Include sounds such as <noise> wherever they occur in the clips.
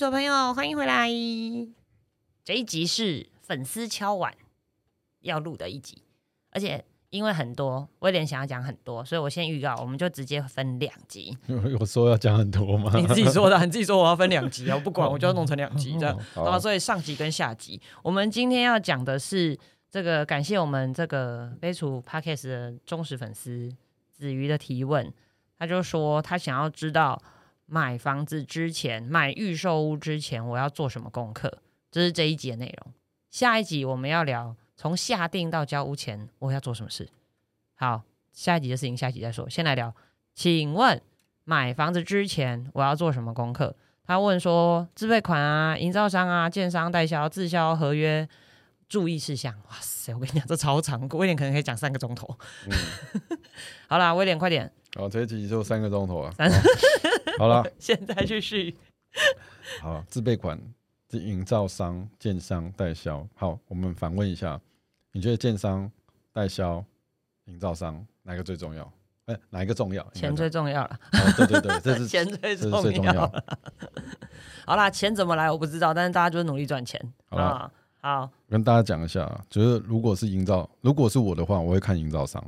主的朋友，欢迎回来。这一集是粉丝敲碗要录的一集，而且因为很多威廉想要讲很多，所以我先预告，我们就直接分两集。<laughs> 有说要讲很多吗？你自己说的，你自己说我要分两集啊，<laughs> 我不管，我就要弄成两集这样。好然后所以上集跟下集，我们今天要讲的是这个，感谢我们这个杯楚 Podcast 的忠实粉丝子瑜的提问，他就说他想要知道买房子之前，买预售屋之前我要做什么功课，这是这一集的内容。下一集我们要聊从下定到交屋前我要做什么事。好，下一集的事情下一集再说，先来聊。请问买房子之前我要做什么功课？他问说自备款啊、营造商啊、建商代销、自销合约注意事项。哇塞，我跟你讲，这超长，威廉可能可以讲三个钟头。<laughs> 嗯，好啦，威廉快点，好，这一集就三个钟头啊。三 <laughs> 好了，现在去续。<laughs> 好，自备款、这营造商、建商、代销。好，我们反问一下，你觉得建商、代销、营造商哪个最重要？哎、哪一个重要？钱最重要了，对对对，这是 <laughs> 钱最重要。好啦，钱怎么来我不知道，但是大家就是努力赚钱好啦啊。好，跟大家讲一下啊，就是如果是营造，如果是我的话，我会看营造商。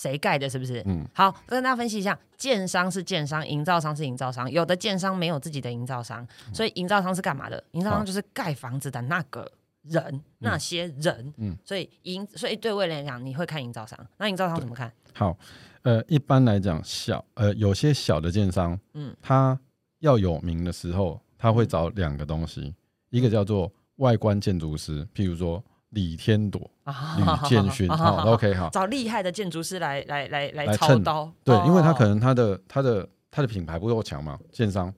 谁盖的？是不是？嗯，好，跟大家分析一下，建商是建商，营造商是营造商。有的建商没有自己的营造商，所以营造商是干嘛的？营造商就是盖房子的那个人，那些人。嗯所以营，所以对未来来讲，你会看营造商。那营造商怎么看？好，呃，一般来讲，小呃有些小的建商，嗯嗯，他要有名的时候，他会找两个东西，一个叫做外观建筑师，譬如说李天朵、啊吕建勋，<laughs> 好，OK，好，找厉害的建筑师来来来来操刀。对，哦因为他可能他的他的他的品牌不够强嘛，建商。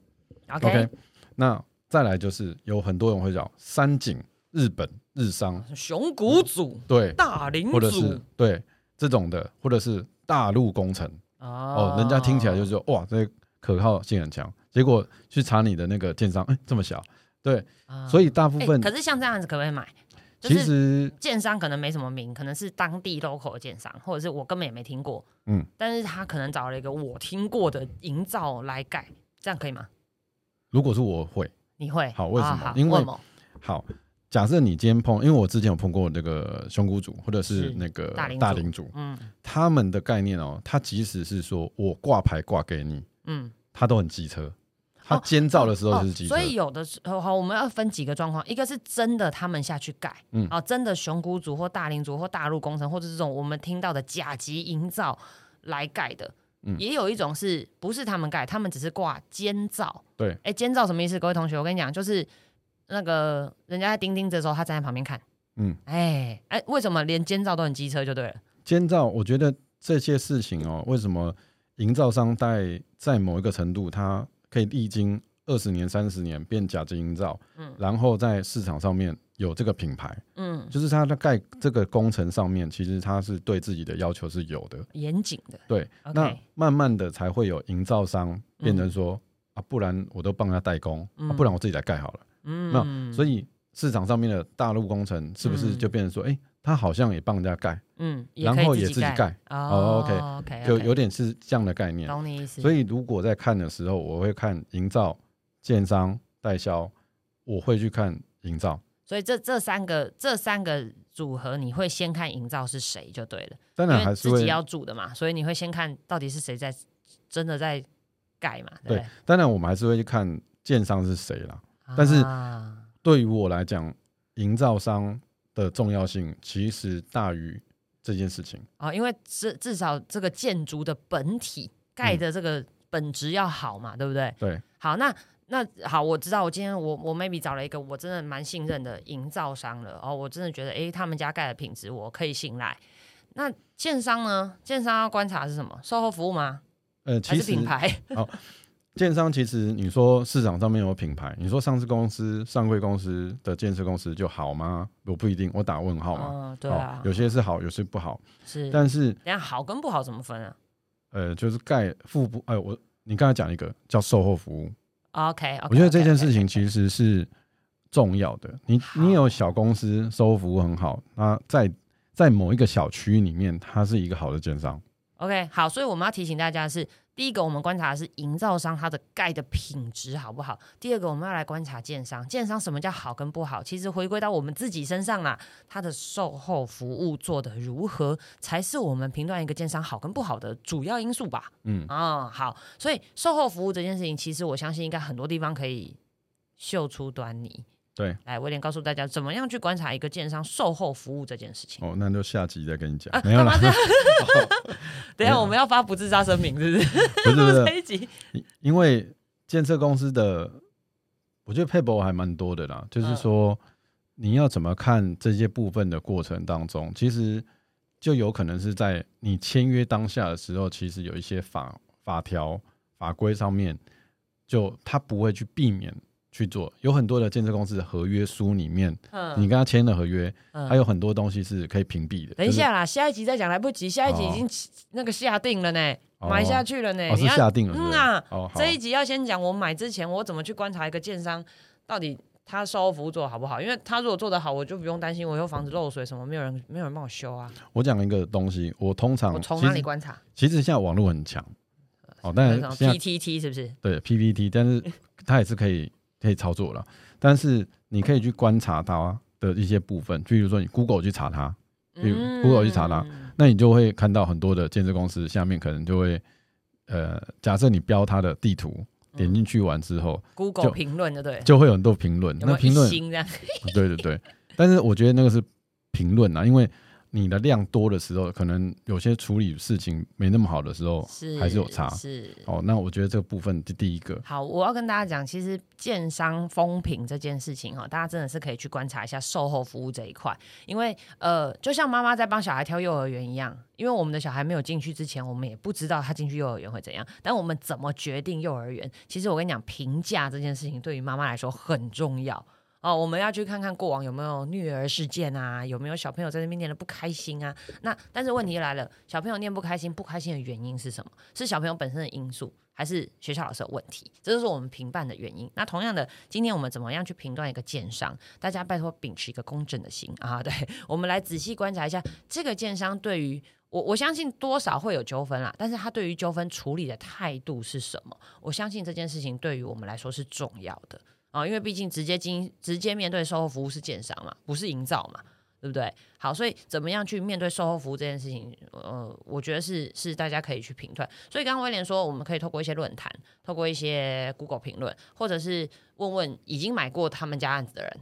OK，, 那再来就是有很多人会找三井、日本、日商，熊谷组、对，大林或者是组对这种的，或者是大陆工程。哦，人家听起来就是说哇，这可靠性很强，结果去查你的那个建商，哎、这么小，对，啊。所以大部哎分、可是像这样子可不可以买？就其实建商可能没什么名，可能是当地 local 的建商，或者是我根本也没听过，嗯，但是他可能找了一个我听过的营造来盖，这样可以吗？如果是我会。你会？好为什么？因为好。假设你今天碰，因为我之前有碰过那个胸骨组或者是是那个大领主。大领主，嗯。他们的概念哦，他即使是说我挂牌挂给你，嗯，他都很机车，他监造的时候就是机车，哦所以有的时候好，我们要分几个状况，一个是真的他们下去盖，嗯哦，真的熊谷组或大林组或大陆工程，或者是这种我们听到的甲级营造来盖的。嗯也有一种是不是他们盖，他们只是挂监造。对，哎，监造什么意思？各位同学，我跟你讲，就是那个人家在钉钉子的时候，他站在旁边看。嗯，哎哎，为什么连监造都很机车就对了？监造，我觉得这些事情哦，为什么营造商在在某一个程度，它可以历经二十年、三十年变甲级营造，嗯。然后在市场上面有这个品牌，嗯，就是它在盖这个工程上面，其实它是对自己的要求是有的。严谨的。对那慢慢的才会有营造商变成说、啊，不然我都帮他代工，嗯。啊、不然我自己来盖好了。嗯，所以市场上面的大陆工程是不是就变成说，哎、他好像也帮人家盖，嗯，然后也自己盖哦哦 OK，就有点是这样的概念。懂你意思。所以如果在看的时候，我会看营造、建商、代销，我会去看营造。所以这这三个这三个组合，你会先看营造是谁就对了，当然还是会自己要住的嘛，所以你会先看到底是谁在真的在盖嘛，对当然我们还是会去看建商是谁啦。对？但是啊对于我来讲，营造商的重要性其实大于这件事情。哦，因为至至少这个建筑的本体盖的这个本质要好嘛，对不对？对，好，那那好，我知道，我今天我我 maybe 找了一个我真的蛮信任的营造商了，哦，我真的觉得诶，他们家盖的品质我可以信赖。那建商呢？建商要观察是什么？售后服务吗？呃，还其实是品牌？<laughs> 建商其实你说市场上面有品牌，你说上市公司、上柜公司的建设公司就好吗？我不一定，我打问号嘛。嗯，对哦啊，有些是好，有些不好。是。但是等一下好跟不好怎么分啊呃，就是盖腹部，哎、我你刚才讲一个叫售后服务，？OK，, 我觉得这件事情其实是重要的。你你有小公司售后服务很好，那在在某一个小区里面，它是一个好的建商。OK，好，所以我们要提醒大家的是，第一个我们观察的是营造商它的钙的品质好不好，第二个我们要来观察建商，建商什么叫好跟不好，其实回归到我们自己身上啦，它的售后服务做得如何，才是我们评断一个建商好跟不好的主要因素吧。嗯，啊、好，所以售后服务这件事情，其实我相信应该很多地方可以嗅出端倪。对，来，威廉告诉大家怎么样去观察一个建商售后服务这件事情。哦，那就下集再跟你讲。啊，没有啦。干嘛，这样？<laughs> <laughs> 等一下我们要发不自杀声明，是不是？不是不是。<laughs> 这，一集。因因为建设公司的，我觉得配博还蛮多的啦，就是嗯说你要怎么看这些部分的过程当中，其实就有可能是在你签约当下的时候，其实有一些法法条法规上面，就他不会去避免去做，有很多的建设公司的合约书里面，嗯你跟他签了合约，嗯还有很多东西是可以屏蔽的。等一下啦，下一集再讲来不及，下一集已经起那个下定了呢，哦买下去了呢。哦，是你要下定了是是，嗯啊哦，这一集要先讲我买之前我怎么去观察一个建商到底他售后服务做得好不好，因为他如果做得好，我就不用担心我有房子漏水什么，没有人没有人帮我修啊。我讲一个东西，我通常我从哪里观察？其实现在网络很强，哦，但那种是现在 PTT 是不是？对 PPT，但是它也是可以可以操作了。但是你可以去观察它的一些部分，比如说你 Google 去查它，比如 Google 去查它嗯那你就会看到很多的建设公司下面可能就会，呃，假设你标它的地图，点进去完之后，Google 就评论就对，就会有很多评论。那评论？<laughs> 对对对，但是我觉得那个是评论啊，因为你的量多的时候，可能有些处理事情没那么好的时候，是还是有差。是。哦，那我觉得这个部分是第一个。好，我要跟大家讲，其实建商风评这件事情哈，大家真的是可以去观察一下售后服务这一块，因为呃，就像妈妈在帮小孩挑幼儿园一样，因为我们的小孩没有进去之前，我们也不知道他进去幼儿园会怎样，但我们怎么决定幼儿园？其实我跟你讲，评价这件事情对于妈妈来说很重要。哦，我们要去看看过往有没有虐儿事件啊，有没有小朋友在那边念的不开心啊？那但是问题来了，小朋友念不开心，不开心的原因是什么？是小朋友本身的因素，还是学校老师的问题？这就是我们评判的原因。那同样的，今天我们怎么样去评断一个建商？大家拜托秉持一个公正的心啊！<laughs> 对我们来仔细观察一下这个建商对于。我我相信多少会有纠纷啦，但是他对于纠纷处理的态度是什么？我相信这件事情对于我们来说是重要的啊，因为毕竟直接经直接面对售后服务是建商嘛，不是营造嘛，对不对？好，所以怎么样去面对售后服务这件事情，呃，我觉得是是大家可以去评断。所以刚刚威廉说，我们可以透过一些论坛，透过一些 Google 评论，或者是问问已经买过他们家案子的人，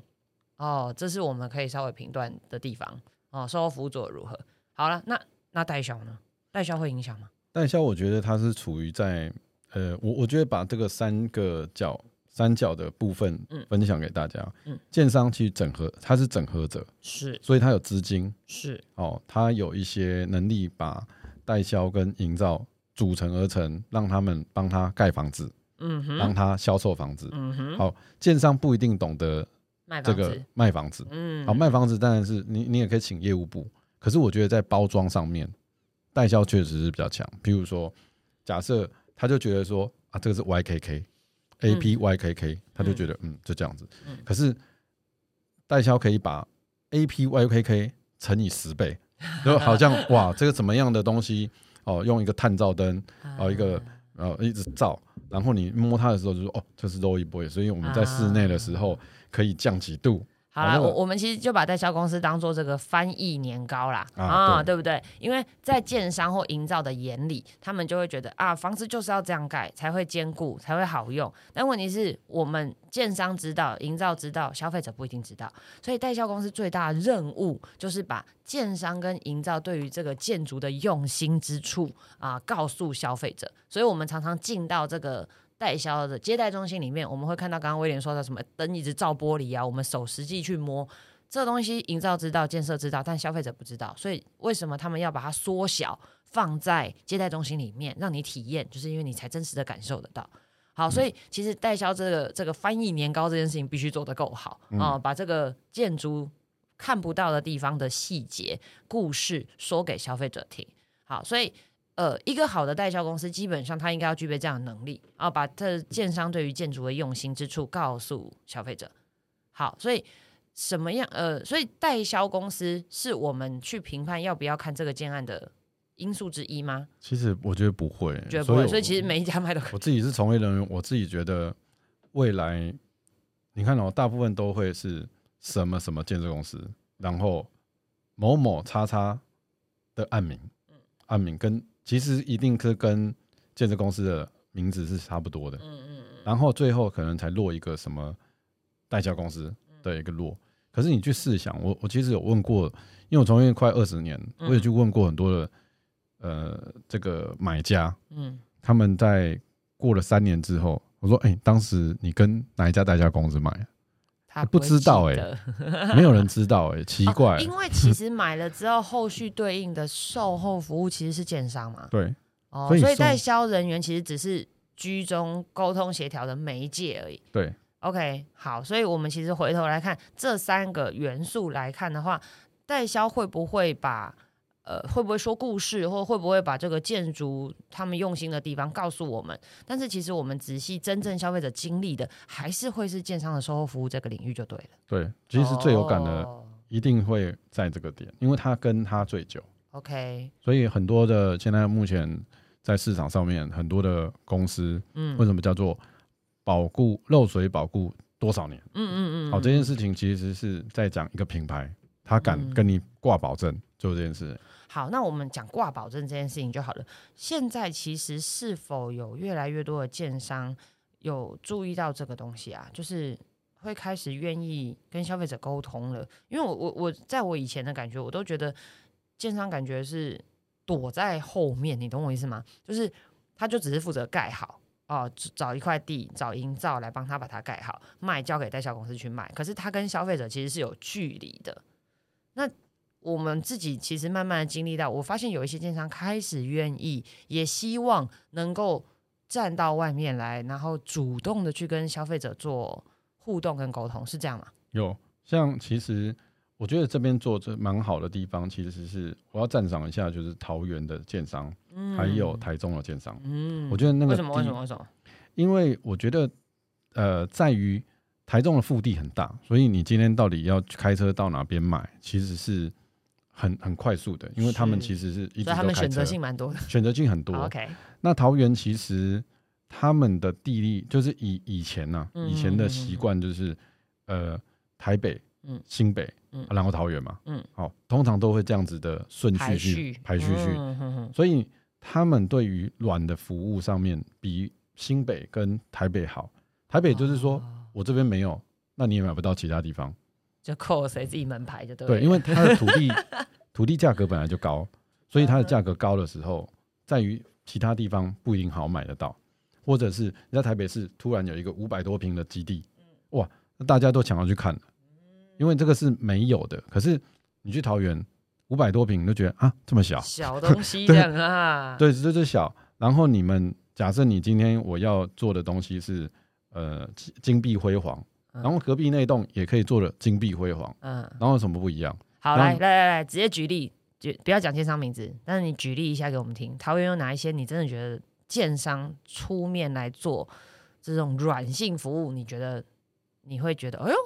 哦，这是我们可以稍微评断的地方。哦，售后服务做的如何？好了，那那代销呢？代销会影响吗？代销我觉得它是处于在呃，我我觉得把这个三个角三角的部分嗯。分享给大家。嗯。建商去整合，他是整合者，是。所以他有资金。是，哦，他有一些能力把代销跟营造组成而成，让他们帮他盖房子，嗯哼，让他销售房子。嗯哼，好，建商不一定懂得这个卖房子，嗯，好，卖房子当然是你，你也可以请业务部。可是我觉得在包装上面，代销确实是比较强。比如说，假设他就觉得说啊，这个是 YKK，A P YKK，他就觉得嗯就这样子嗯。可是代销可以把 A P YKK 乘以十倍，<laughs> 就好像哇，这个怎么样的东西哦，用一个探照灯哦一个啊然后一直照，然后你摸它的时候就说哦，这是 Lowboy，所以我们在室内的时候可以降几度。好啦，我我们其实就把代销公司当做这个翻译年糕啦，啊啊，对对不对？因为在建商或营造的眼里，他们就会觉得啊，房子就是要这样盖才会坚固，才会好用。但问题是我们建商知道，营造知道，消费者不一定知道，所以代销公司最大的任务就是把建商跟营造对于这个建筑的用心之处啊，告诉消费者。所以我们常常进到这个。代销的接待中心里面，我们会看到刚刚威廉说的什么灯一直照玻璃啊，我们手实际去摸这东西，营造知道、建设知道，但消费者不知道。所以为什么他们要把它缩小放在接待中心里面，让你体验，就是因为你才真实的感受得到。好，所以其实代销这个这个翻译年糕这件事情必须做得够好啊、把这个建筑看不到的地方的细节故事说给消费者听。好，所以呃，一个好的代销公司基本上它应该要具备这样的能力啊，把这建商对于建筑的用心之处告诉消费者。好，所以什么样呃，所以代销公司是我们去评判要不要看这个建案的因素之一吗？其实我觉得不会，觉得不会，所以我其实每一家卖都可以。我自己是从业人员，我自己觉得未来，你看哦，大部分都会是什么什么建设公司，然后某某叉叉的案名，嗯案名跟其实一定是跟建设公司的名字是差不多的，嗯嗯嗯，然后最后可能才落一个什么代销公司的一个落。可是你去试想，我我其实有问过，因为我从业快二十年，嗯。我也去问过很多的呃这个买家，嗯，他们在过了三年之后，我说：“哎、当时你跟哪一家代销公司买？他不知道哎、欸 <laughs> 没有人知道、哎，奇怪。因为其实买了之后，后续对应的售后服务其实是建商嘛，对哦，所以所以代销人员其实只是居中沟通协调的媒介而已。对，OK，好，所以我们其实回头来看这三个元素来看的话，代销会不会把呃会不会说故事，或会不会把这个建筑他们用心的地方告诉我们？但是其实我们仔细真正消费者经历的，还是会是建商的售后服务这个领域就对了。对，其实最有感的哦一定会在这个点，因为他跟他最久，OK，所以很多的现在目前在市场上面很多的公司，嗯为什么叫做保固漏水保固多少年？嗯嗯嗯，好，这件事情其实是在讲一个品牌，他敢嗯跟你挂保证做这件事。好，那我们讲挂保证这件事情就好了。现在其实是否有越来越多的建商有注意到这个东西啊？就是会开始愿意跟消费者沟通了。因为我我我在我以前的感觉，我都觉得建商感觉是躲在后面，你懂我意思吗？就是他就只是负责盖好。哦，找一块地，找营造来帮他把它盖好，卖交给代销公司去卖。可是他跟消费者其实是有距离的。那我们自己其实慢慢的经历到，我发现有一些建商开始愿意，也希望能够站到外面来，然后主动的去跟消费者做互动跟沟通，是这样吗？有像其实我觉得这边做这蛮好的地方，其实是我要赞赏一下，就是桃园的建商，嗯还有台中的建商。嗯我觉得那个为什么？为什么？为什么？因为我觉得呃，在于台中的腹地很大，所以你今天到底要开车到哪边买，其实是很很快速的，因为他们其实是一直所以他都开车们选择，性蛮多的。选择性很多。OK，那桃园其实他们的地利就是以以前呐、嗯以前的习惯就是呃台北、嗯新北，嗯然后桃园嘛，嗯，好，通常都会这样子的顺序去序排序序，嗯哼哼所以他们对于软的服务上面比新北跟台北好。台北就是说、哦我这边没有，那你也买不到其他地方。就扣谁自己门牌就对了。对，因为他的土地土地价格本来就高，所以它的价格高的时候，在于其他地方不一定好买得到，或者是你在台北市突然有一个五百多平的基地，哇，那大家都抢要去看了，因为这个是没有的。可是你去桃园五百多平，你就觉得啊这么小，小东西这样 <laughs> 啊，对，这就小。然后你们假设你今天我要做的东西是呃金金碧辉煌，嗯然后隔壁那栋也可以做的金碧辉煌，嗯，然后有什么不一样？好，来来来来，直接举例，举不要讲建商名字，但是你举例一下给我们听。桃园有哪一些你真的觉得建商出面来做这种软性服务，你觉得你会觉得，哎呦，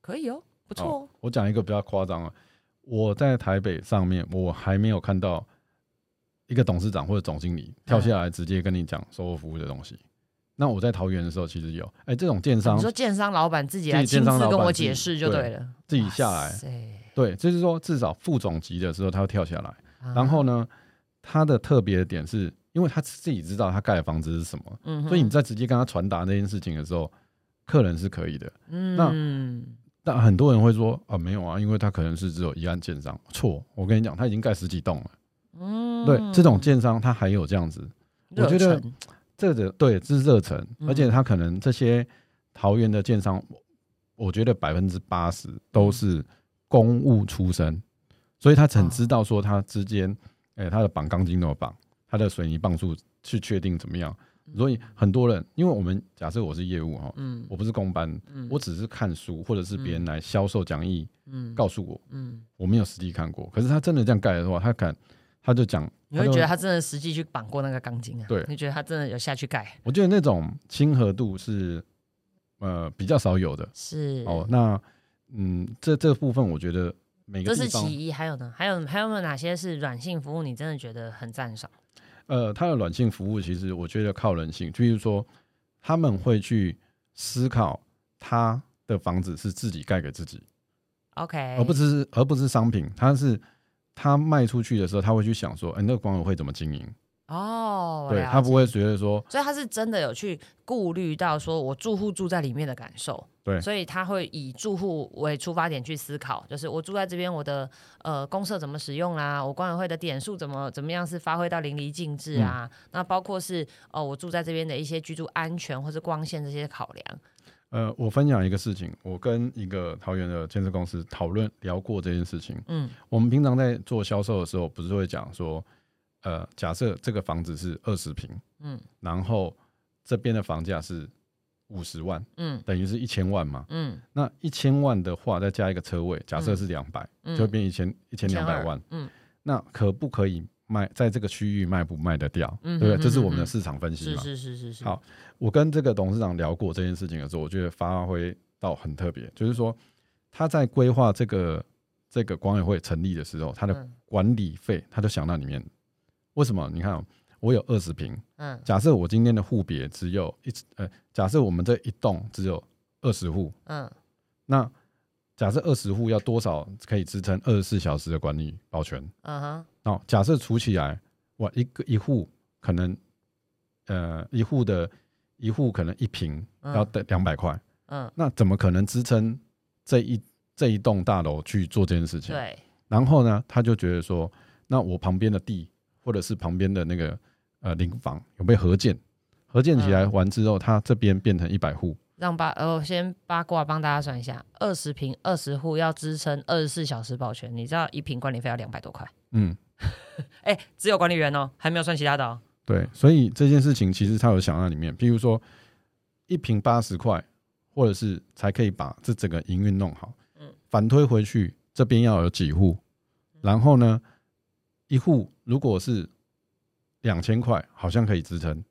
可以哦，不错哦，我讲一个比较夸张啊，我在台北上面，我还没有看到一个董事长或者总经理跳下来直接跟你讲售后服务的东西。那我在桃园的时候，其实有，哎、这种建商你说建商老板自己来亲自跟我解释就对了，自己下来对，就是说至少副总级的时候，他会跳下来。啊然后呢，他的特别的点是，因为他自己知道他盖的房子是什么，嗯所以你在直接跟他传达那件事情的时候，客人是可以的。嗯，那但很多人会说啊，没有啊，因为他可能是只有一案建商。错，我跟你讲，他已经盖十几栋了。嗯对，这种建商他还有这样子，我觉得这个对，这是热忱，嗯而且他可能这些桃园的建商，我觉得百分之八十都是公务出身，所以他很知道说他之间，哎、他的绑钢筋怎么绑，他的水泥磅数去确定怎么样。所以很多人，因为我们假设我是业务哈，嗯我不是公班，嗯。我只是看书或者是别人来销售讲义嗯。告诉我，嗯，我没有实际看过。可是他真的这样盖的话，他敢，他就讲，你会就觉得他真的实际去绑过那个钢筋啊？对你觉得他真的有下去盖？我觉得那种亲和度是呃比较少有的是哦。那嗯，这这部分我觉得每个这是其一，还有呢？还有还有没有哪些是软性服务？你真的觉得很赞赏？呃，他的软性服务其实我觉得靠人性，就是说他们会去思考他的房子是自己盖给自己，OK，而不是而不是商品，他是他卖出去的时候，他会去想说，哎、那个管委会怎么经营？哦，对他不会觉得说，所以他是真的有去顾虑到说我住户住在里面的感受，对。所以他会以住户为出发点去思考，就是我住在这边，我的呃公社怎么使用啦，我管委会的点数怎么怎么样是发挥到淋漓尽致啊，嗯。那包括是哦、我住在这边的一些居住安全或是光线这些考量，呃，我分享一个事情，我跟一个桃园的建设公司讨论聊过这件事情。嗯我们平常在做销售的时候，不是会讲说，呃，假设这个房子是二十平，嗯然后这边的房价是五十万，嗯等于是一千万嘛。嗯那一千万的话，再加一个车位，假设是两百、嗯，就会变一千一千两百万。嗯那可不可以卖在这个区域卖不卖得掉？嗯对不对？嗯这是我们的市场分析是嘛。是是是是，好我跟这个董事长聊过这件事情的时候，我觉得发挥到很特别，就是说他在规划这个这个管委会成立的时候，他的嗯管理费他就想到里面。为什么？你看哦、我有二十平，嗯假设我今天的户别只有一呃，假设我们这一栋只有二十户，嗯那假设二十户要多少可以支撑二十四小时的管理保全？嗯哼哦，假设除起来，哇，一个一户可能，呃，一户的一户可能一平要嗯得两百块，嗯，那怎么可能支撑这一这一栋大楼去做这件事情？对，然后呢，他就觉得说，那我旁边的地或者是旁边的那个呃邻房有被合建，合建起来嗯。完之后，他这边变成一百户，让八呃，我先八卦帮大家算一下，二十平二十户要支撑二十四小时保全，你知道一平管理费要两百多块，嗯，<laughs> 哎、只有管理员哦，还没有算其他的哦。对，所以这件事情其实他有想到里面，譬如说一平八十块，或者是才可以把这整个营运弄好。嗯反推回去这边要有几户，然后呢，一户如果是两千块，好像可以支撑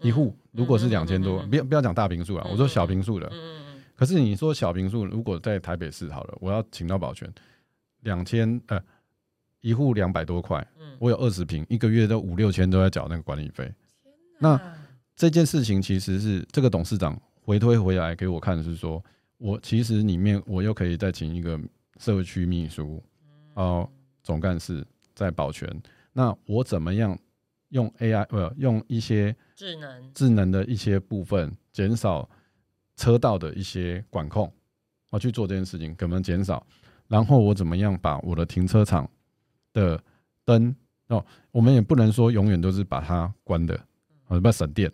一户。如果是两千多，不要不要讲大平数了，我说小平数的。嗯可是你说小平数，如果在台北市好了，我要请到保全，两千呃一户两百多块，嗯我有二十平，一个月都五六千都在缴那个管理费。那啊这件事情其实是这个董事长回推回来给我看的是说，我其实里面我又可以再请一个社区秘书，哦、总干事在保全。那我怎么样用 AI 呃用一些智能，智能的一些部分，减少车道的一些管控，我去做这件事情，可能减少。然后我怎么样把我的停车场的灯哦，我们也不能说永远都是把它关的，啊，不要省电。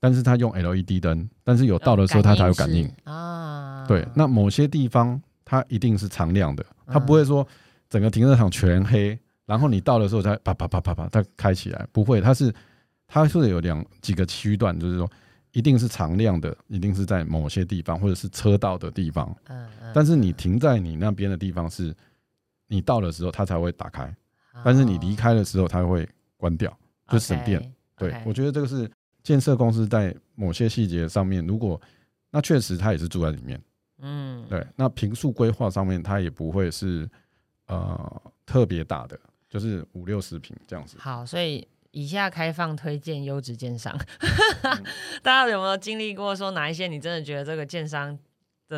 但是它用 LED 灯，但是有到的时候它才有感应。啊。对，那某些地方它一定是常亮的，它嗯不会说整个停车场全黑，然后你到的时候才啪啪啪啪啪它开起来，不会，它是它是有两几个区段，就是说一定是常亮的，一定是在某些地方或者是车道的地方，嗯嗯，但是你停在你那边的地方是，你到的时候它才会打开，但是你离开的时候它会关掉，就省电。对我觉得这个是建设公司在某些细节上面，如果那确实它也是住在里面。嗯，对，那平数规划上面，它也不会是呃特别大的，就是五六十平这样子。好，所以以下开放推荐优质建商，嗯 <laughs> 大家有没有经历过说哪一些你真的觉得这个建商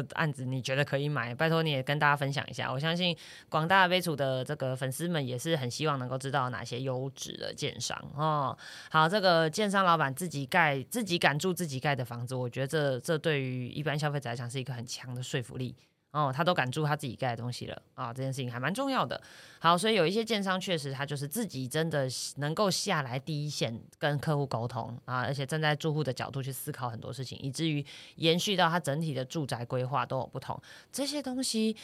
的案子你觉得可以买？拜托你也跟大家分享一下。我相信广大微楚的这个粉丝们也是很希望能够知道哪些优质的建商哦。好，这个建商老板自己盖、自己敢住、自己盖的房子，我觉得这这对于一般消费者来讲是一个很强的说服力。哦，他都敢住他自己盖的东西了啊，这件事情还蛮重要的。好，所以有一些建商确实他就是自己真的能够下来第一线跟客户沟通啊，而且站在住户的角度去思考很多事情，以至于延续到他整体的住宅规划都有不同。这些东西，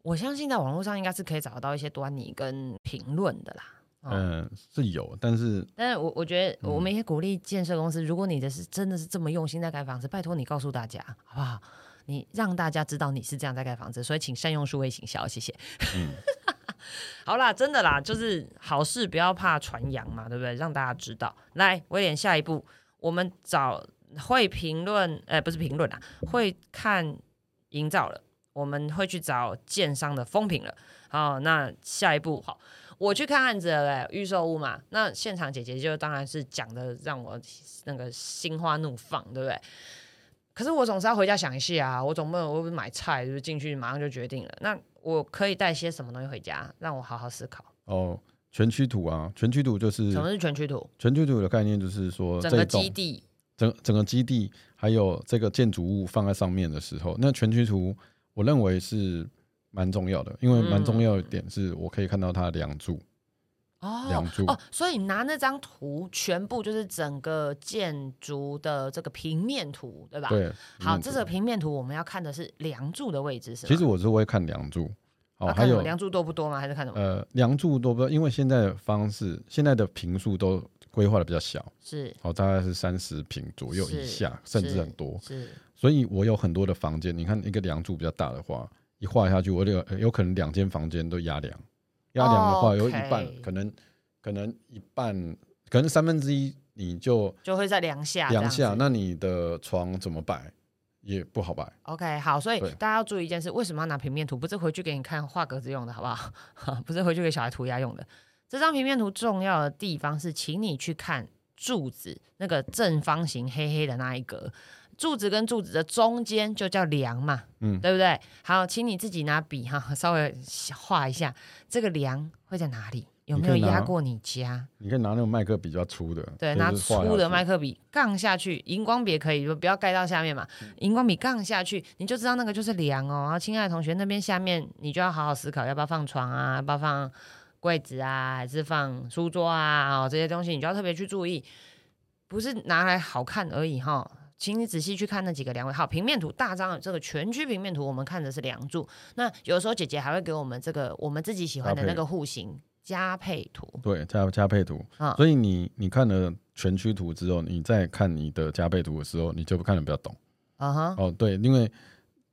我相信在网络上应该是可以找得到一些端倪跟评论的啦。哦嗯、是有，但是但是我我觉得嗯我们也鼓励建设公司，如果你的是真的是这么用心在盖房子，拜托你告诉大家好不好？你让大家知道你是这样在盖房子，所以请善用数位行销，谢谢。嗯 <laughs> 好啦，真的啦，就是好事不要怕传扬嘛，对不对？让大家知道。来，威廉，下一步我们找会评论，呃，不是评论啊，会看营造了。我们会去找建商的风评了。好，那下一步好，我去看案子了，预售屋嘛。那现场姐姐就当然是讲的让我那个心花怒放，对不对？可是我总是要回家想一下啊，我总不能我不是买菜就是进去马上就决定了。那我可以带些什么东西回家，让我好好思考？哦，全区图啊，全区图就是什么是全区图？全区图的概念就是说，整个基地，整整个基地还有这个建筑物放在上面的时候，那全区图我认为是蛮重要的，因为蛮重要的点是我可以看到它的梁柱。哦哦，所以拿那张图，全部就是整个建筑的这个平面图，对吧？对。好，这个平面图我们要看的是梁柱的位置，是吗？其实我是会看梁柱。哦，还有梁柱多不多吗？还是看什么？呃，梁柱多不多？因为现在的方式，现在的平数都规划的比较小，是。哦，大概是三十平左右以下，甚至很多。是。所以我有很多的房间，你看一个梁柱比较大的话，一画下去，我有有可能两间房间都压梁。压梁的话，有一半可能可能一半，可能三分之一你就就会在梁下。梁下，那你的床怎么摆也不好摆。OK，好，所以大家要注意一件事：为什么要拿平面图？不是回去给你看画格子用的，好不好？<laughs> 不是回去给小孩涂鸦用的。这张平面图重要的地方是，请你去看柱子那个正方形黑黑的那一格。柱子跟柱子的中间就叫梁嘛，嗯，对不对？好，请你自己拿笔哈，稍微画一下这个梁会在哪里？有没有压过你家？你可以拿那种麦克比较粗的，对，拿粗的麦克笔杠下去，荧光笔可以，不要盖到下面嘛。荧光笔杠下去，你就知道那个就是梁哦。然后，亲爱的同学，那边下面你就要好好思考，要不要放床啊？要不要放柜子啊？还是放书桌啊？哦，这些东西你就要特别去注意，不是拿来好看而已哈。请你仔细去看那几个梁位，好，平面图大张的这个全区平面图，我们看的是梁柱。那有时候姐姐还会给我们这个我们自己喜欢的那个户型加配图，对，加加配图。啊，所以你你看了全区图之后，你再看你的加配图的时候，你就看的比较懂。啊哈，哦对，因为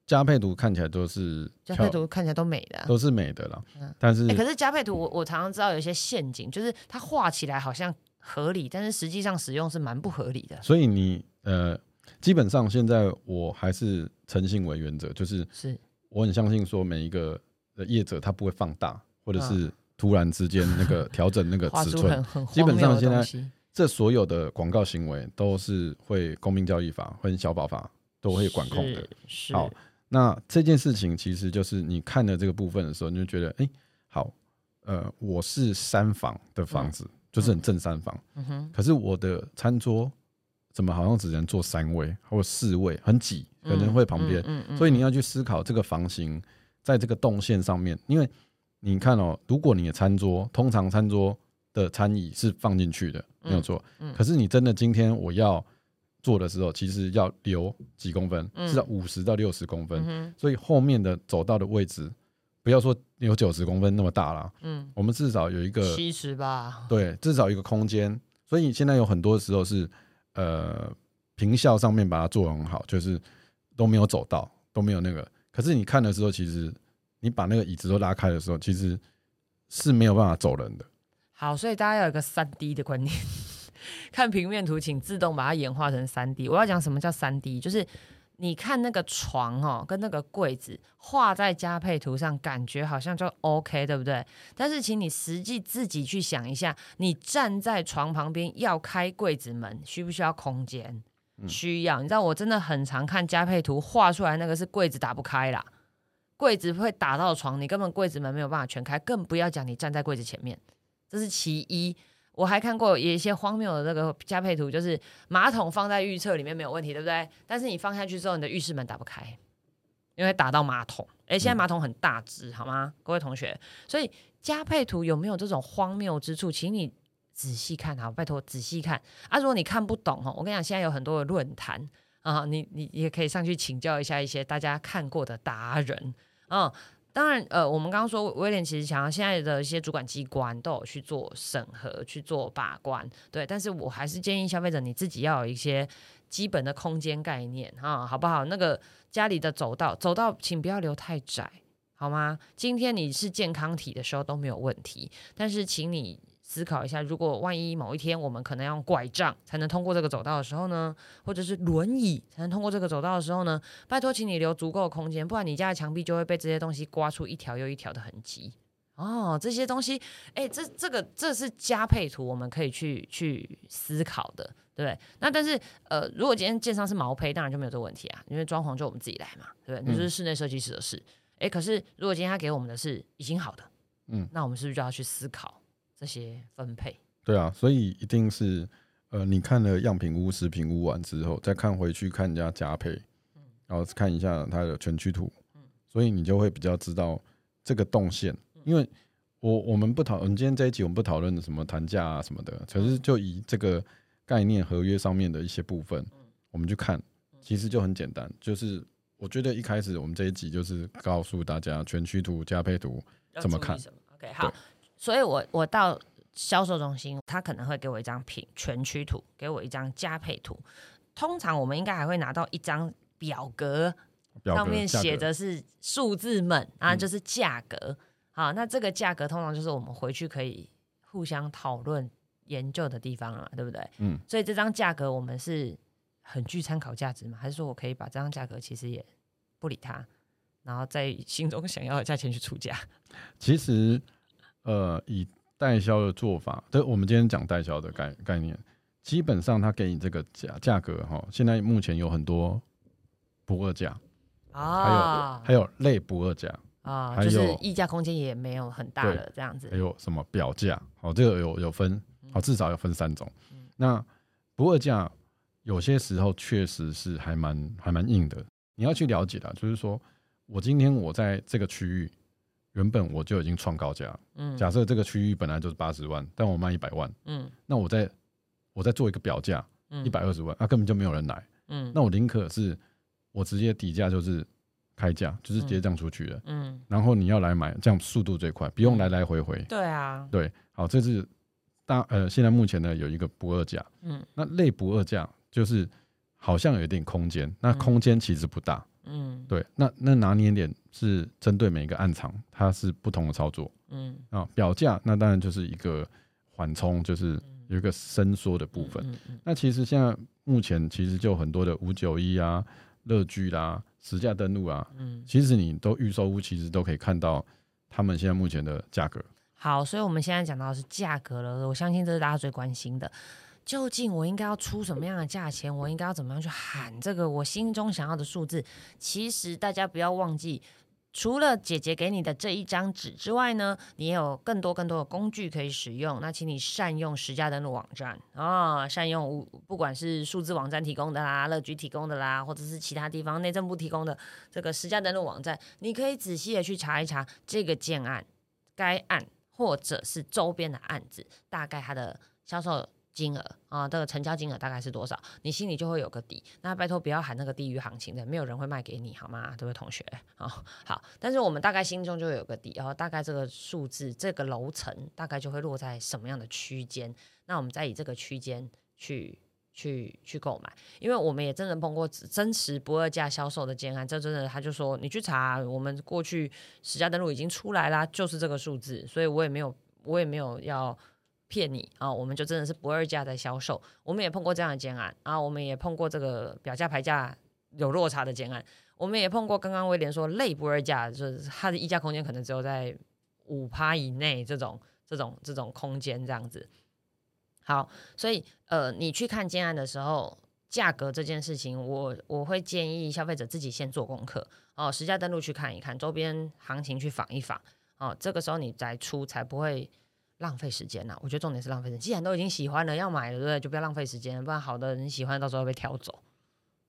加配图看起来都是加配图看起来都美的，都是美的了。嗯，但是可是加配图我我常常知道有一些陷阱，就是它画起来好像合理，但是实际上使用是蛮不合理的。所以你呃。基本上现在我还是诚信为原则，就是是。我很相信说每一个的业者他不会放大，或者是突然之间那个调整那个尺寸。基本上现在这所有的广告行为都是会公民交易法或小保法都会管控的。好，那这件事情其实就是你看了这个部分的时候，你就觉得哎，好，呃，我是三房的房子，就是很正三房，嗯哼，可是我的餐桌。怎么好像只能坐三位或四位，很挤，可能会旁边，所以你要去思考这个房型在这个动线上面，因为你看哦，如果你的餐桌通常餐桌的餐椅是放进去的，没有错，可是你真的今天我要坐的时候，其实要留几公分，是要五十到六十公分，所以后面的走道的位置不要说有九十公分那么大了，嗯，我们至少有一个七十吧，对，至少一个空间，所以现在有很多时候是。呃，平效上面把它做很好，就是都没有走到，都没有那个。可是你看的时候，其实你把那个椅子都拉开的时候，其实是没有办法走人的。好，所以大家要有个三 D 的观念，<laughs> 看平面图，请自动把它演化成三 D。我要讲什么叫三 D，就是。你看那个床哦，跟那个柜子画在加配图上，感觉好像就 OK，对不对？但是，请你实际自己去想一下，你站在床旁边要开柜子门，需不需要空间？需要。你知道我真的很常看加配图画出来那个是柜子打不开啦，柜子会打到床，你根本柜子门没有办法全开，更不要讲你站在柜子前面，这是其一。我还看过有一些荒谬的那个加配图，就是马桶放在预测里面没有问题，对不对？但是你放下去之后，你的浴室门打不开，因为打到马桶。哎，现在马桶很大只，好吗，各位同学？所以加配图有没有这种荒谬之处？请你仔细看，好，拜托仔细看啊！如果你看不懂哦，我跟你讲，现在有很多的论坛啊，你你也可以上去请教一下一些大家看过的达人啊。当然，呃，我们刚刚说威廉其实想要，现在的一些主管机关都有去做审核、去做把关，对。但是我还是建议消费者你自己要有一些基本的空间概念，哈，好不好？那个家里的走道，走道请不要留太窄，好吗？今天你是健康体的时候都没有问题，但是请你思考一下，如果万一某一天我们可能要用拐杖才能通过这个走道的时候呢，或者是轮椅才能通过这个走道的时候呢，拜托，请你留足够的空间，不然你家的墙壁就会被这些东西刮出一条又一条的痕迹。哦，这些东西，哎，这这个这是加配图，我们可以去去思考的，对不对？那但是，呃，如果今天建商是毛坯，当然就没有这个问题啊，因为装潢就我们自己来嘛，对不对？那就是室内设计师的事。哎，可是如果今天他给我们的是已经好的，嗯，那我们是不是就要去思考这些分配？对啊，所以一定是，呃，你看了样品屋、食品屋完之后，再看回去看人家加配，然后看一下它的全区图，嗯，所以你就会比较知道这个动线。因为我我们不讨，我们今天这一集我们不讨论什么谈价啊什么的，可是就以这个概念合约上面的一些部分，我们去看，其实就很简单。就是我觉得一开始我们这一集就是告诉大家全区图加配图怎么看。OK，好，所以我我到销售中心，他可能会给我一张平全区图，给我一张加配图。通常我们应该还会拿到一张表格，上面写的是数字们啊，就是价格。好，那这个价格通常就是我们回去可以互相讨论研究的地方了，对不对？嗯。所以这张价格我们是很具参考价值嘛？还是说我可以把这张价格其实也不理它，然后在心中想要的价钱去出价？<laughs> 其实，呃，以代销的做法，这，我们今天讲代销的概概念，基本上他给你这个价价格哈，现在目前有很多不二价啊，还有还有类不二价。啊，就是溢价空间也没有很大的这样子。还有什么表价？好，这个有有分，好，至少要分三种。那不二价有些时候确实是还蛮还蛮硬的，你要去了解的。就是说我今天我在这个区域，原本我就已经创高价。嗯，假设这个区域本来就是八十万，但我卖一百万。嗯，那我再我再做一个表价，一百二十万，那根本就没有人来。嗯，那我宁可是我直接底价就是。开价就是直接这样出去的，嗯，然后你要来买，这样速度最快，不用来来回回。对啊，对，好，这是大呃，现在目前呢有一个不二价，嗯，那类不二价就是好像有一点空间，那空间其实不大，嗯，对，那那拿捏点是针对每一个暗场，它是不同的操作，嗯啊，表价那当然就是一个缓冲，就是有一个伸缩的部分，那其实现在目前其实就很多的五九一啊。乐居啦，实价登录啊，嗯，其实你都预售屋，其实都可以看到他们现在目前的价格。好，所以我们现在讲到的是价格了，我相信这是大家最关心的。究竟我应该要出什么样的价钱？我应该要怎么样去喊这个我心中想要的数字？其实大家不要忘记。除了姐姐给你的这一张纸之外呢，你也有更多更多的工具可以使用。那请你善用实价登录网站啊，善用不管是数字网站提供的啦、乐居提供的啦，或者是其他地方内政部提供的这个实价登录网站，你可以仔细的去查一查这个建案、该案或者是周边的案子，大概它的销售。金额啊，这个成交金额大概是多少？你心里就会有个底。那拜托不要喊那个低于行情的，没有人会卖给你，好吗？这位同学啊，好。但是我们大概心中就有个底，然后大概这个数字，这个楼层大概就会落在什么样的区间？那我们再以这个区间去去去购买，因为我们也真的碰过真实不二价销售的建案，这真的他就说你去查，我们过去实价登录已经出来啦，就是这个数字，所以我也没有我也没有要。骗你啊！我们就真的是不二价在销售，我们也碰过这样的奸案啊，我们也碰过这个表价牌价有落差的奸案，我们也碰过刚刚威廉说类不二价，就是它的溢价空间可能只有在五趴以内这种这种这种空间这样子。好，所以呃，你去看奸案的时候，价格这件事情，我我会建议消费者自己先做功课哦，实价登录去看一看，周边行情去访一访哦，这个时候你再出才不会。浪费时间呐！我觉得重点是浪费时间。既然都已经喜欢了，要买了，对不对？就不要浪费时间，不然好的人喜欢，到时候会被挑走。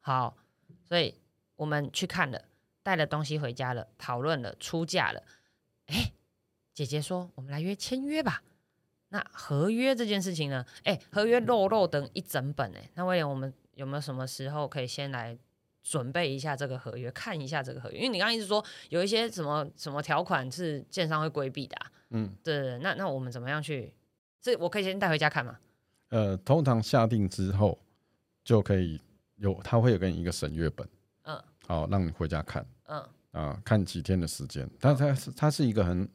好，所以我们去看了，带了东西回家了，讨论了，出价了。哎，姐姐说，我们来约签约吧。那合约这件事情呢？哎，合约漏漏等一整本哎。那威廉，我们有没有什么时候可以先来准备一下这个合约，看一下这个合约？因为你刚刚一直说有一些什么什么条款是建商会规避的。嗯，对，那那我们怎么样去？这我可以先带回家看吗？呃，通常下定之后就可以有，他会有给你一个审阅本，嗯，好，让你回家看，嗯，啊，看几天的时间。但它是它是一个很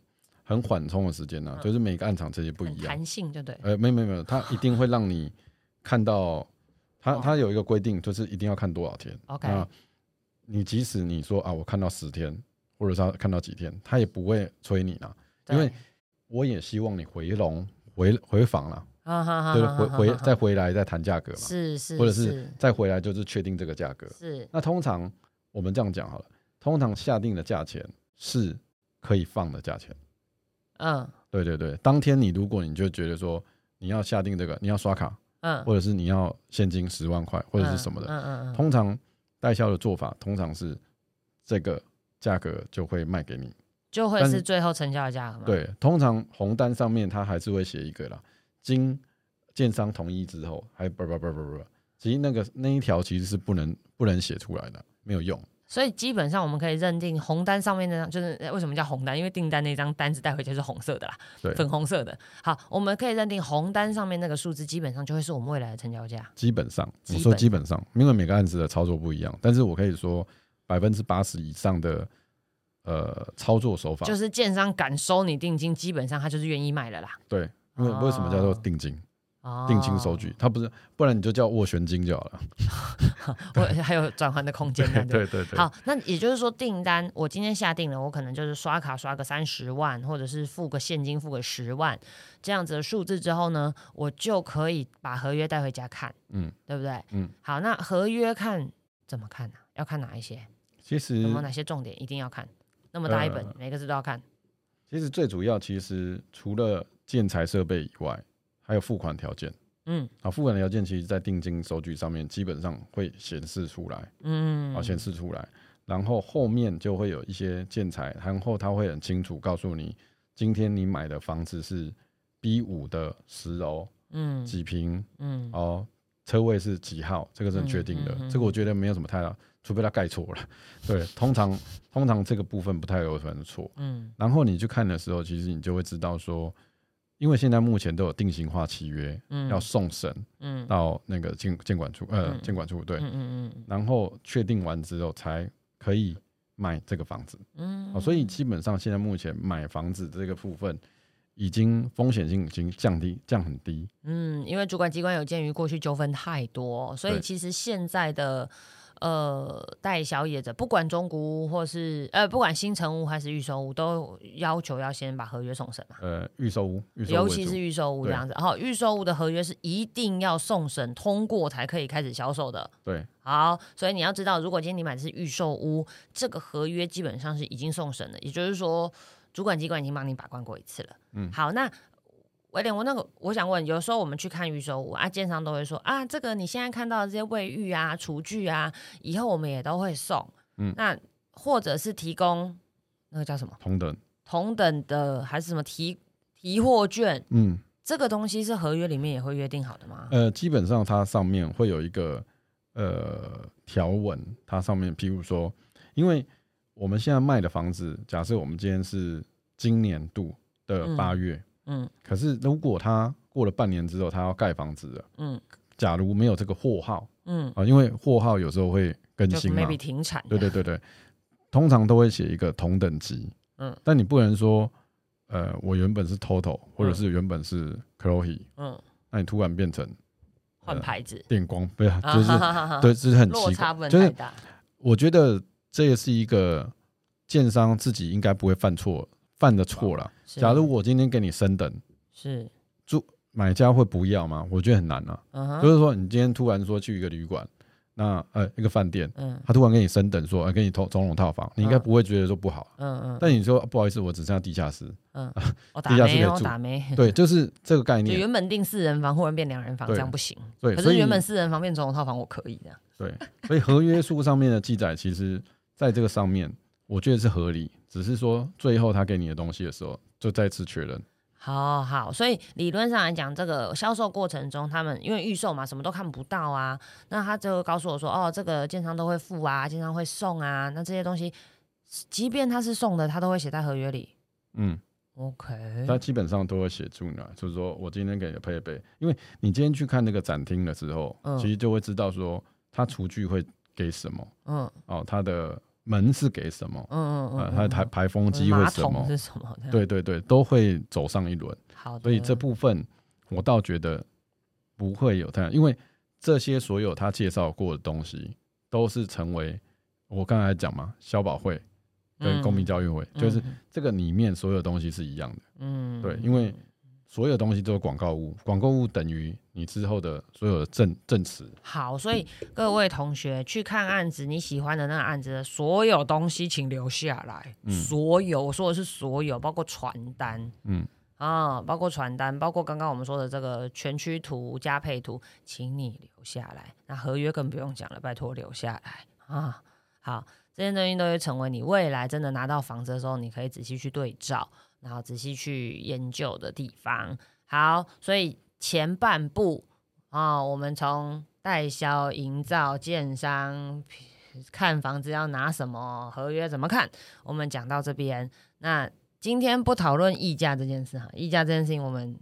很缓冲的时间呢、嗯就是每个暗场这些不一样。弹性就对，呃，没有没有没有，它一定会让你看到，它哦它有一个规定，就是一定要看多少天。OK 那你即使你说啊，我看到十天，或者是要看到几天，他也不会催你啦，因为我也希望你回笼回回访了，啊哈哈就是回回再回来再谈价格嘛，是是，或者是再回来就是确定这个价格。是。那通常我们这样讲好了，通常下定的价钱是可以放的价钱。嗯。对对对，当天你如果你就觉得说你要下定这个，你要刷卡，嗯，或者是你要现金十万块，或者是什么的，嗯嗯嗯，通常代销的做法通常是这个价格就会卖给你。就会是是最后成交的价格吗？，对，通常红单上面它还是会写一个啦，经建商同意之后，还不不不不不，其实那个那一条其实是不能不能写出来的，没有用。所以基本上我们可以认定红单上面那张就是呃为什么叫红单？因为订单那张单子带回去是红色的啦，对，粉红色的。好，我们可以认定红单上面那个数字基本上就会是我们未来的成交价。基本上基我说基本上，因为每个案子的操作不一样，但是我可以说百分之八十以上的呃操作手法，就是建商敢收你定金，基本上他就是愿意卖了啦。对，因为为什么叫做哦定金？哦，定金收据，它不是，不然你就叫斡旋金就好了。<laughs> 我还有转换的空间 <laughs> 对对对，好，那也就是说，订单我今天下定了，我可能就是刷卡刷个三十万，或者是付个现金付个十万这样子的数字之后呢，我就可以把合约带回家看，嗯，对不对？嗯，好，那合约看怎么看呢、要看哪一些？其实有没有哪些重点一定要看？那么大一本，呃每个字都要看。其实最主要，其实除了建材设备以外，还有付款条件。嗯。啊，付款条件其实在定金收据上面基本上会显示出来，嗯，啊，显示出来，然后后面就会有一些建材，然后它会很清楚告诉你，今天你买的房子是 B 五的十楼嗯。几平嗯。哦，车位是几号，这个是很确定的，嗯嗯嗯这个我觉得没有什么太大，除非他盖错了，<laughs> 对，通常通常这个部分不太有可能错，嗯。然后你去看的时候，其实你就会知道说，因为现在目前都有定型化契约，嗯。要送审嗯。到那个监监管处，呃嗯，监管处对，嗯嗯嗯然后确定完之后才可以卖这个房子。嗯。哦，所以基本上现在目前买房子这个部分，已经风险性已经降低降很低。嗯，因为主管机关有鉴于过去纠纷太多，所以其实现在的呃带小野者，不管中古屋或是呃不管新城屋还是预售屋，都要求要先把合约送审嘛，呃，预售屋，售屋尤其是预售屋这样子。然后预售屋的合约是一定要送审通过才可以开始销售的。对好，所以你要知道，如果今天你买的是预售屋，这个合约基本上是已经送审了，也就是说，主管机关已经帮你把关过一次了。嗯好，那威廉，我那个我想问，有时候我们去看预售屋啊，建商都会说啊，这个你现在看到的这些卫浴啊、厨具啊，以后我们也都会送。嗯那或者是提供那个叫什么同等，同等的，还是什么提提货券？嗯，这个东西是合约里面也会约定好的吗？呃，基本上它上面会有一个呃条文，它上面譬如说，因为我们现在卖的房子，假设我们今天是今年度的嗯八月，嗯可是如果他过了半年之后，他要盖房子了，嗯。假如没有这个货号嗯，啊，因为货号有时候会更新嘛，maybe 停产。对对对对，通常都会写一个同等级，嗯。但你不能说，呃，我原本是 Total，或者是原本是 Chloe，、嗯，那你突然变成换牌子。电光，不是，啊 <laughs> 就是、对，这是很奇怪，就是大。我觉得这也是一个建商自己应该不会犯错犯的错了。假如我今天给你升等，是住，买家会不要吗？我觉得很难啊。就是说，你今天突然说去一个旅馆，那呃一个饭店，嗯他突然给你升等说，呃给你总总统套房，你应该嗯不会觉得说不好。嗯嗯，但你说不好意思，我只剩下地下室，嗯，我 <laughs> 打地下室没哦，可以住打没。对，就是这个概就念。原本定四人房，忽然变两人房，对这样不行。对，可是原本四人房变总统套房，我可以的。对，所以合约书上面的记载，其实在这个上面，我觉得是合理，只是说最后他给你的东西的时候，就再次确认。好好，所以理论上来讲，这个销售过程中，他们因为预售嘛，什么都看不到啊，那他就告诉我说，哦，这个建商都会付啊，建商会送啊，那这些东西，即便他是送的，他都会写在合约里。嗯，OK，他基本上都会写住呢，就是说我今天给你的配备，因为你今天去看那个展厅的时候，嗯其实就会知道说他厨具会给什么嗯哦，他的门是给什么，嗯嗯呃，嗯，它的台排风机会什么？桶，是什么？对对对，都会走上一轮。好的，所以这部分我倒觉得不会有太大，因为这些所有他介绍过的东西，都是成为我刚才讲嘛，消保会跟公民教育会，就是嗯。这个里面所有东西是一样的。嗯，对，因为所有东西都是广告物，广告物等于你之后的所有的证证词。好，所以各位同学去看案子，你喜欢的那个案子的所有东西，请留下来。嗯所有，我说的是所有，包括传单嗯，啊，包括传单，包括刚刚我们说的这个全区图、加配图，请你留下来。那合约更不用讲了，拜托留下来啊。好，这些东西都会成为你未来真的拿到房子的时候，你可以仔细去对照，然后仔细去研究的地方。好，所以前半部啊、我们从代销、营造、建商看房子要拿什么合约怎么看，我们讲到这边。那今天不讨论溢价这件事哈，溢价这件事情我们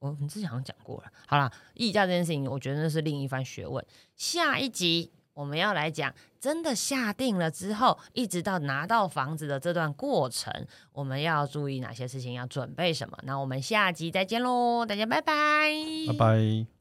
我们之前好像讲过了。好啦，溢价这件事情，我觉得那是另一番学问。下一集我们要来讲，真的下定了之后，一直到拿到房子的这段过程，我们要注意哪些事情，要准备什么。那我们下集再见喽，大家拜拜，拜拜。